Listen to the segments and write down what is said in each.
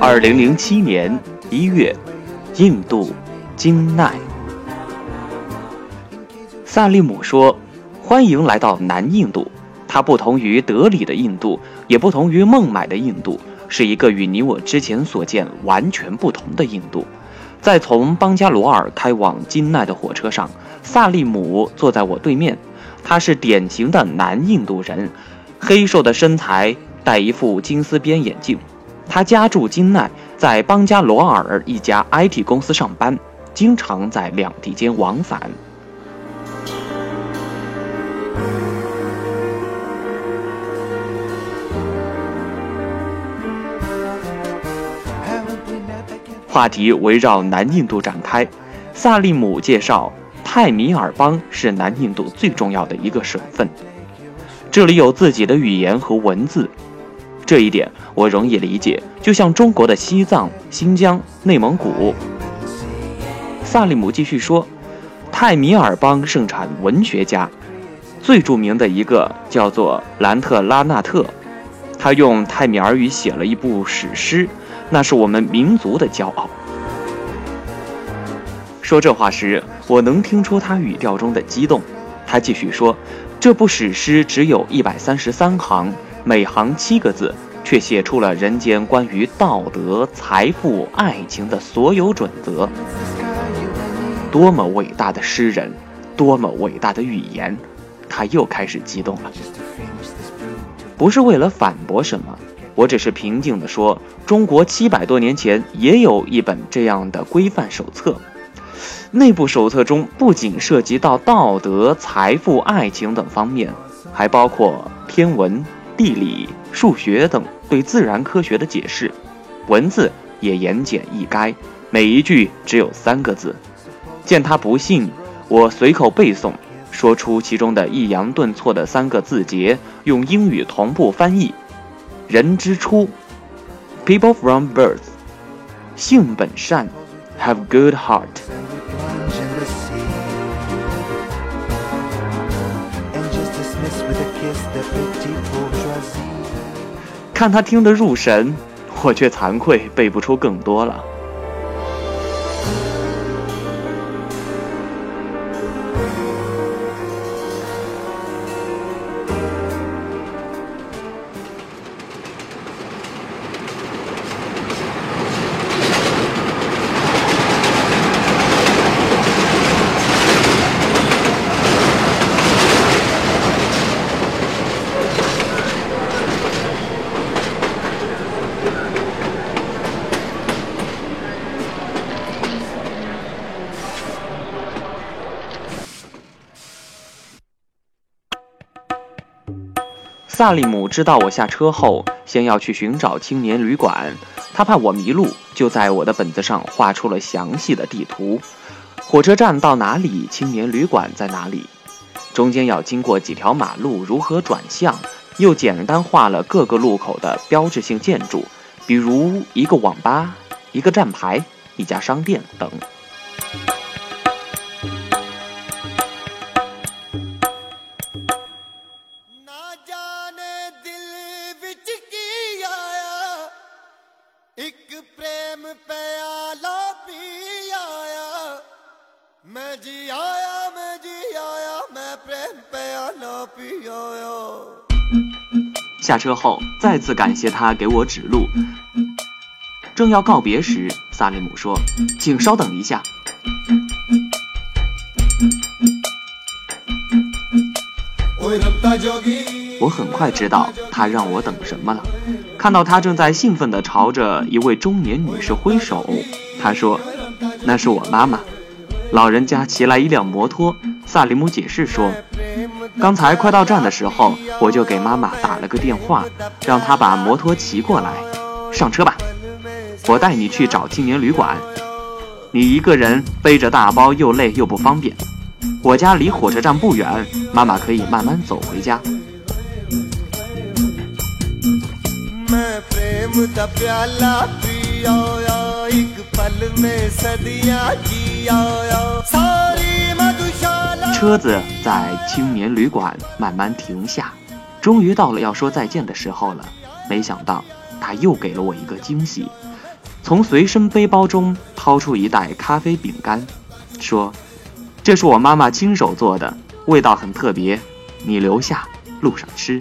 二零零七年一月，印度金奈，萨利姆说：“欢迎来到南印度，它不同于德里的印度，也不同于孟买的印度，是一个与你我之前所见完全不同的印度。”在从邦加罗尔开往金奈的火车上，萨利姆坐在我对面，他是典型的南印度人，黑瘦的身材，戴一副金丝边眼镜。他家住金奈，在邦加罗尔一家 IT 公司上班，经常在两地间往返。话题围绕南印度展开。萨利姆介绍，泰米尔邦是南印度最重要的一个省份，这里有自己的语言和文字。这一点我容易理解，就像中国的西藏、新疆、内蒙古。萨利姆继续说，泰米尔邦盛产文学家，最著名的一个叫做兰特拉纳特，他用泰米尔语写了一部史诗，那是我们民族的骄傲。说这话时，我能听出他语调中的激动。他继续说，这部史诗只有一百三十三行。每行七个字，却写出了人间关于道德、财富、爱情的所有准则。多么伟大的诗人，多么伟大的语言！他又开始激动了。不是为了反驳什么，我只是平静地说：中国七百多年前也有一本这样的规范手册。内部手册中不仅涉及到道德、财富、爱情等方面，还包括天文。地理、数学等对自然科学的解释，文字也言简意赅，每一句只有三个字。见他不信，我随口背诵，说出其中的抑扬顿挫的三个字节，用英语同步翻译：人之初，people from birth，性本善，have good heart。看他听得入神，我却惭愧背不出更多了。萨利姆知道我下车后，先要去寻找青年旅馆。他怕我迷路，就在我的本子上画出了详细的地图。火车站到哪里，青年旅馆在哪里，中间要经过几条马路，如何转向，又简单画了各个路口的标志性建筑，比如一个网吧、一个站牌、一家商店等。下车后，再次感谢他给我指路。正要告别时，萨利姆说：“请稍等一下。”我很快知道他让我等什么了。看到他正在兴奋地朝着一位中年女士挥手，他说：“那是我妈妈。”老人家骑来一辆摩托。萨利姆解释说：“刚才快到站的时候，我就给妈妈打了个电话，让她把摩托骑过来。上车吧，我带你去找青年旅馆。你一个人背着大包又累又不方便。我家离火车站不远，妈妈可以慢慢走回家。”车子在青年旅馆慢慢停下，终于到了要说再见的时候了。没想到他又给了我一个惊喜，从随身背包中掏出一袋咖啡饼干，说：“这是我妈妈亲手做的，味道很特别，你留下，路上吃。”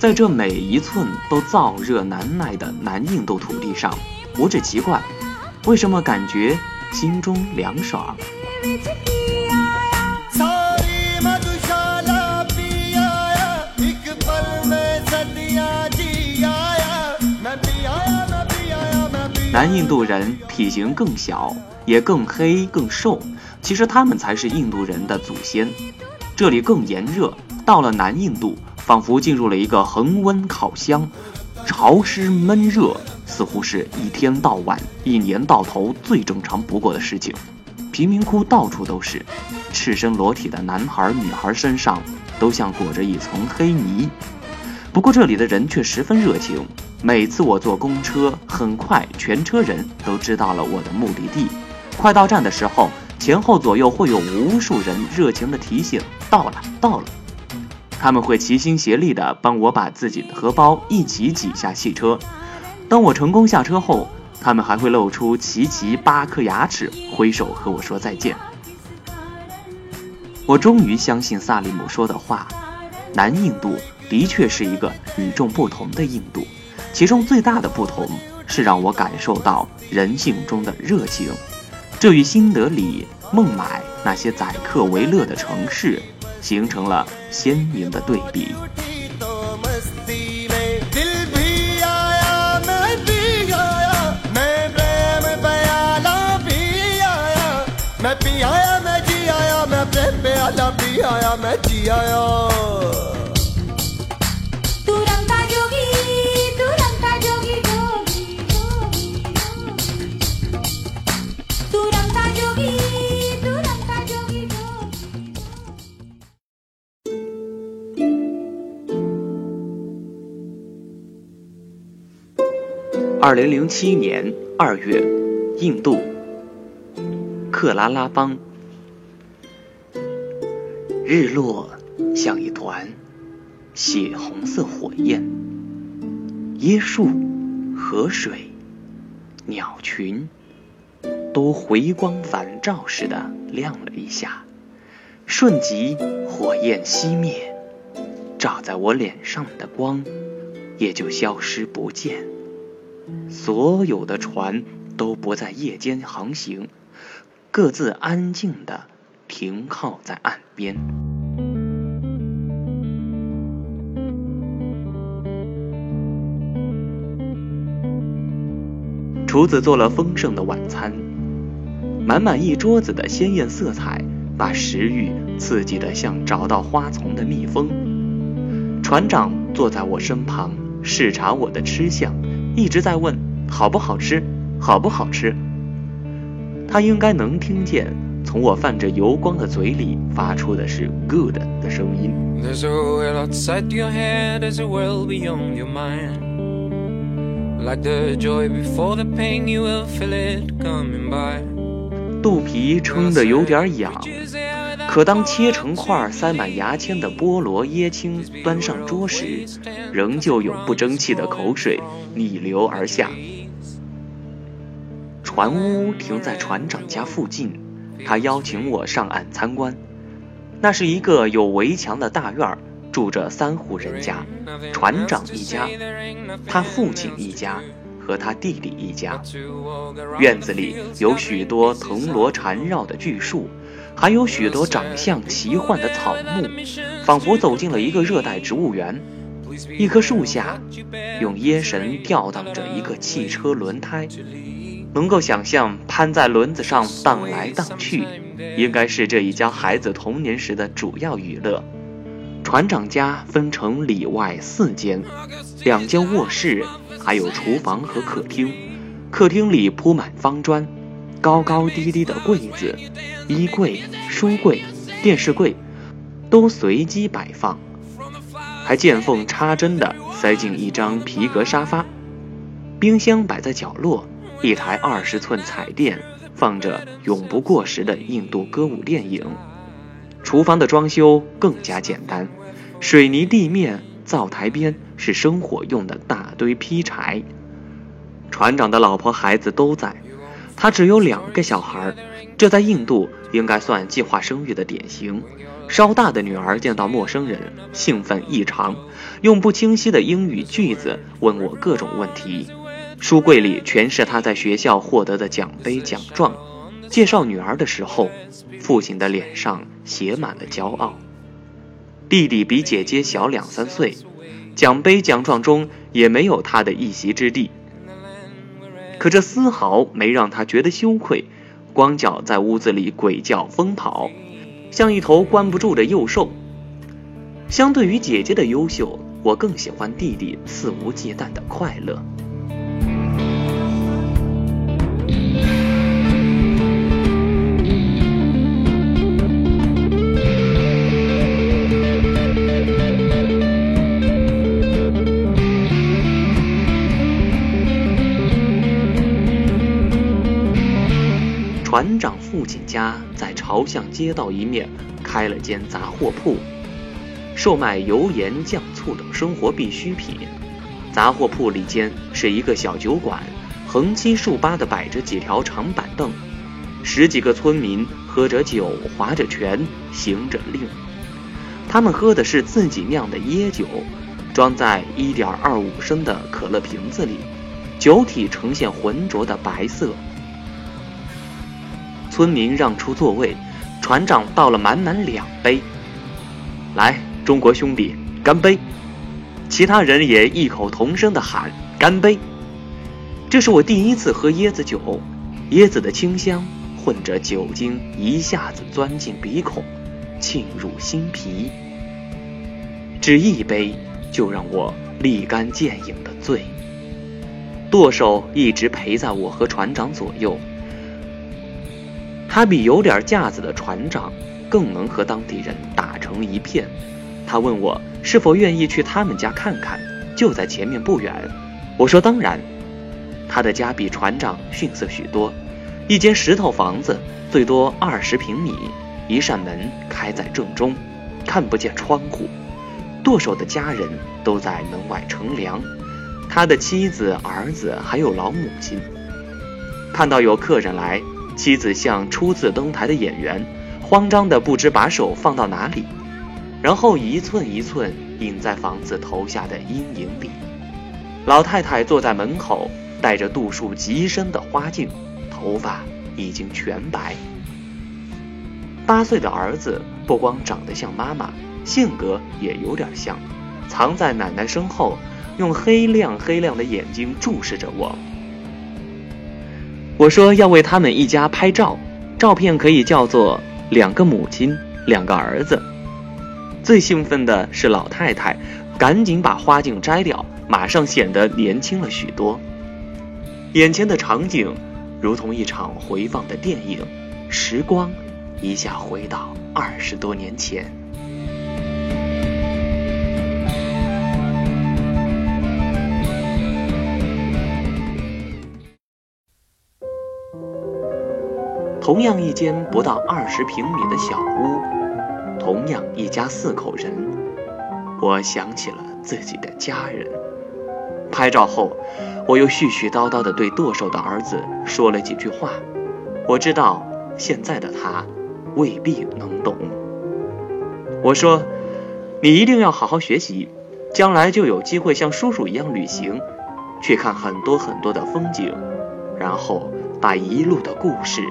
在这每一寸都燥热难耐的南印度土地上，我只奇怪，为什么感觉心中凉爽。南印度人体型更小，也更黑更瘦，其实他们才是印度人的祖先。这里更炎热，到了南印度。仿佛进入了一个恒温烤箱，潮湿闷热，似乎是一天到晚、一年到头最正常不过的事情。贫民窟到处都是，赤身裸体的男孩女孩身上都像裹着一层黑泥。不过这里的人却十分热情，每次我坐公车，很快全车人都知道了我的目的地。快到站的时候，前后左右会有无数人热情地提醒：“到了，到了。”他们会齐心协力地帮我把自己的荷包一起挤下汽车。当我成功下车后，他们还会露出齐齐八颗牙齿，挥手和我说再见。我终于相信萨利姆说的话：南印度的确是一个与众不同的印度，其中最大的不同是让我感受到人性中的热情。这与新德里、孟买那些载客为乐的城市。形成了鲜明的对比。二零零七年二月，印度克拉拉邦，日落像一团血红色火焰，椰树、河水、鸟群都回光返照似的亮了一下，瞬即火焰熄灭，照在我脸上的光也就消失不见。所有的船都不在夜间航行，各自安静地停靠在岸边。厨子做了丰盛的晚餐，满满一桌子的鲜艳色彩，把食欲刺激得像找到花丛的蜜蜂。船长坐在我身旁，视察我的吃相。一直在问好不好吃，好不好吃。他应该能听见从我泛着油光的嘴里发出的是 “good” 的声音。肚皮撑得有点痒。可当切成块、塞满牙签的菠萝椰青端上桌时，仍旧有不争气的口水逆流而下。船屋停在船长家附近，他邀请我上岸参观。那是一个有围墙的大院，住着三户人家：船长一家，他父亲一家和他弟弟一家。院子里有许多藤萝缠绕的巨树。还有许多长相奇幻的草木，仿佛走进了一个热带植物园。一棵树下，用椰绳吊荡着一个汽车轮胎，能够想象攀在轮子上荡来荡去，应该是这一家孩子童年时的主要娱乐。船长家分成里外四间，两间卧室，还有厨房和客厅。客厅里铺满方砖。高高低低的柜子、衣柜、书柜、电视柜，都随机摆放，还见缝插针地塞进一张皮革沙发。冰箱摆在角落，一台二十寸彩电放着永不过时的印度歌舞电影。厨房的装修更加简单，水泥地面，灶台边是生火用的大堆劈柴。船长的老婆孩子都在，他只有两个小孩，这在印度应该算计划生育的典型。稍大的女儿见到陌生人兴奋异常，用不清晰的英语句子问我各种问题。书柜里全是他在学校获得的奖杯奖状。介绍女儿的时候，父亲的脸上写满了骄傲。弟弟比姐姐小两三岁，奖杯奖状中也没有他的一席之地。可这丝毫没让他觉得羞愧，光脚在屋子里鬼叫疯跑，像一头关不住的幼兽。相对于姐姐的优秀，我更喜欢弟弟肆无忌惮的快乐。船长父亲家在朝向街道一面开了间杂货铺，售卖油盐酱醋等生活必需品。杂货铺里间是一个小酒馆，横七竖八地摆着几条长板凳，十几个村民喝着酒，划着拳，行着令。他们喝的是自己酿的椰酒，装在1.25升的可乐瓶子里，酒体呈现浑浊的白色。村民让出座位，船长倒了满满两杯。来，中国兄弟，干杯！其他人也异口同声地喊干杯。这是我第一次喝椰子酒，椰子的清香混着酒精，一下子钻进鼻孔，沁入心脾。只一杯就让我立竿见影的醉。舵手一直陪在我和船长左右。他比有点架子的船长更能和当地人打成一片。他问我是否愿意去他们家看看，就在前面不远。我说当然。他的家比船长逊色许多，一间石头房子，最多二十平米，一扇门开在正中，看不见窗户。剁手的家人都在门外乘凉，他的妻子、儿子还有老母亲。看到有客人来。妻子像初次登台的演员，慌张的不知把手放到哪里，然后一寸一寸隐在房子头下的阴影里。老太太坐在门口，戴着度数极深的花镜，头发已经全白。八岁的儿子不光长得像妈妈，性格也有点像，藏在奶奶身后，用黑亮黑亮的眼睛注视着我。我说要为他们一家拍照，照片可以叫做“两个母亲，两个儿子”。最兴奋的是老太太，赶紧把花镜摘掉，马上显得年轻了许多。眼前的场景如同一场回放的电影，时光一下回到二十多年前。同样一间不到二十平米的小屋，同样一家四口人，我想起了自己的家人。拍照后，我又絮絮叨叨地对剁手的儿子说了几句话。我知道现在的他未必能懂。我说：“你一定要好好学习，将来就有机会像叔叔一样旅行，去看很多很多的风景，然后把一路的故事。”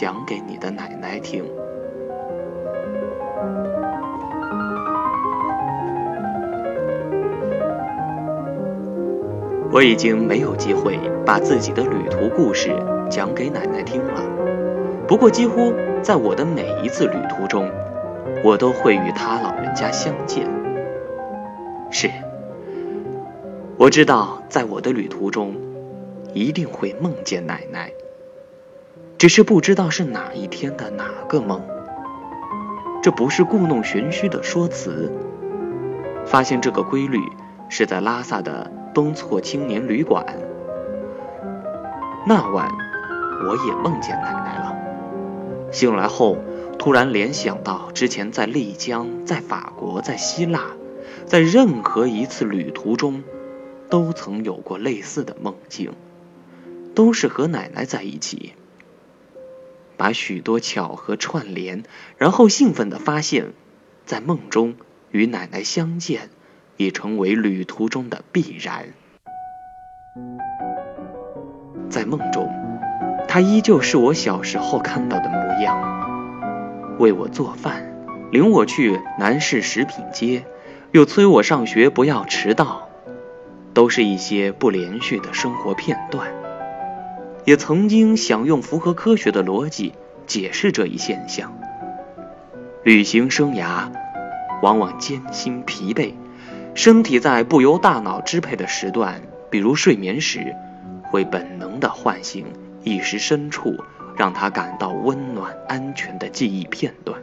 讲给你的奶奶听。我已经没有机会把自己的旅途故事讲给奶奶听了。不过，几乎在我的每一次旅途中，我都会与她老人家相见。是，我知道，在我的旅途中，一定会梦见奶奶。只是不知道是哪一天的哪个梦。这。不是故弄玄虚的说辞。发现这个规律是在拉萨的东措青年旅馆。那晚，我也梦见奶奶了。醒来后，突然联想到之前在丽江、在法国、在希腊，在任何一次旅途中，都曾有过类似的梦境，都是和奶奶在一起。把许多巧合串联，然后兴奋地发现，在梦中与奶奶相见，已成为旅途中的必然。在梦中，她依旧是我小时候看到的模样，为我做饭，领我去南市食品街，又催我上学不要迟到，都是一些不连续的生活片段。也曾经想用符合科学的逻辑解释这一现象。旅行生涯往往艰辛疲惫，身体在不由大脑支配的时段，比如睡眠时，会本能地唤醒意识深处让他感到温暖安全的记忆片段。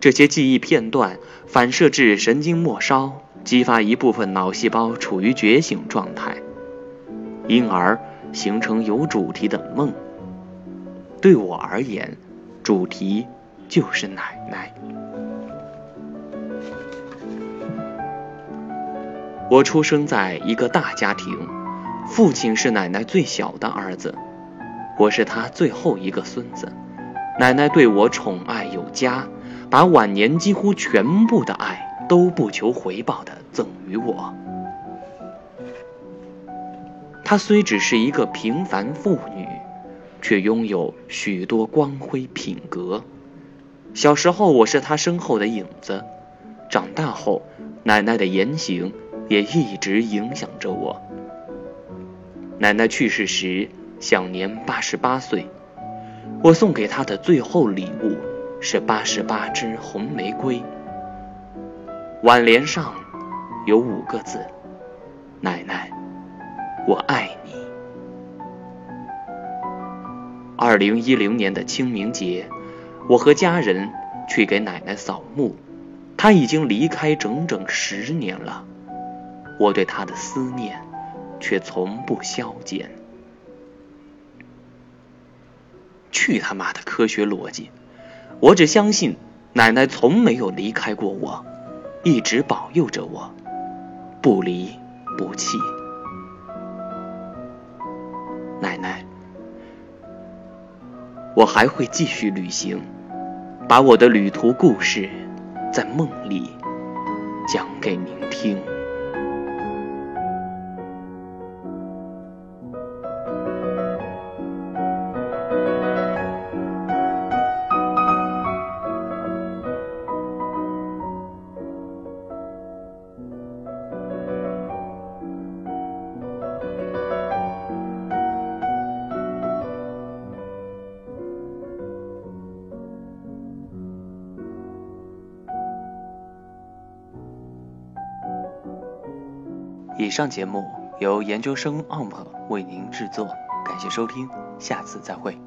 这些记忆片段反射至神经末梢，激发一部分脑细胞处于觉醒状态，因而。形成有主题的梦，对我而言，主题就是奶奶。我出生在一个大家庭，父亲是奶奶最小的儿子，我是他最后一个孙子。奶奶对我宠爱有加，把晚年几乎全部的爱都不求回报的赠予我。她虽只是一个平凡妇女，却拥有许多光辉品格。小时候，我是她身后的影子；长大后，奶奶的言行也一直影响着我。奶奶去世时享年八十八岁，我送给她的最后礼物是八十八支红玫瑰，挽联上有五个字：“奶奶。”我爱你。二零一零年的清明节，我和家人去给奶奶扫墓。她已经离开整整十年了，我对她的思念却从不消减。去他妈的科学逻辑！我只相信奶奶从没有离开过我，一直保佑着我，不离不弃。奶奶，我还会继续旅行，把我的旅途故事在梦里讲给您听。以上节目由研究生 OMP 为您制作，感谢收听，下次再会。